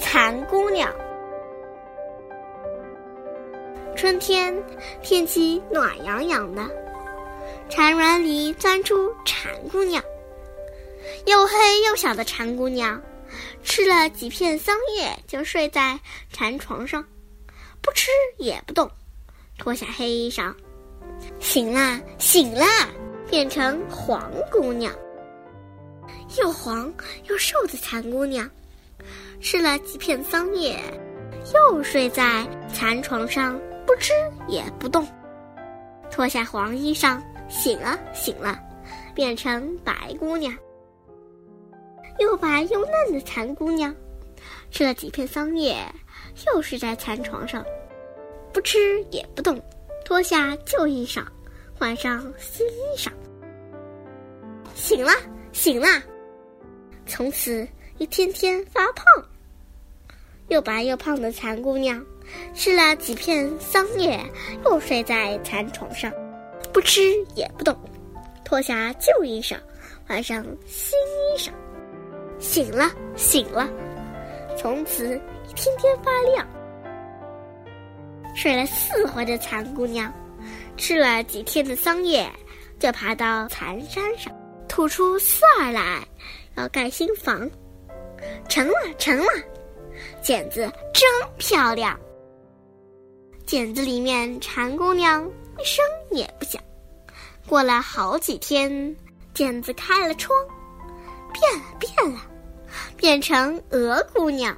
蚕姑娘。春天天气暖洋洋的，蚕卵里钻出蚕姑娘。又黑又小的蚕姑娘，吃了几片桑叶就睡在蚕床上，不吃也不动，脱下黑衣裳，醒啦醒啦，变成黄姑娘。又黄又瘦的蚕姑娘，吃了几片桑叶，又睡在蚕床上，不吃也不动，脱下黄衣裳，醒了醒了，变成白姑娘。又白又嫩的蚕姑娘，吃了几片桑叶，又睡在蚕床上，不吃也不动，脱下旧衣裳，换上新衣裳，醒了醒了。从此一天天发胖，又白又胖的蚕姑娘，吃了几片桑叶，又睡在蚕床上，不吃也不动，脱下旧衣裳，换上新衣裳，醒了醒了，从此一天天发亮。睡了四回的蚕姑娘，吃了几天的桑叶，就爬到蚕山上，吐出丝儿来。要盖新房，成了成了，剪子真漂亮。剪子里面，蝉姑娘一声也不响。过了好几天，剪子开了窗，变了变了，变成鹅姑娘。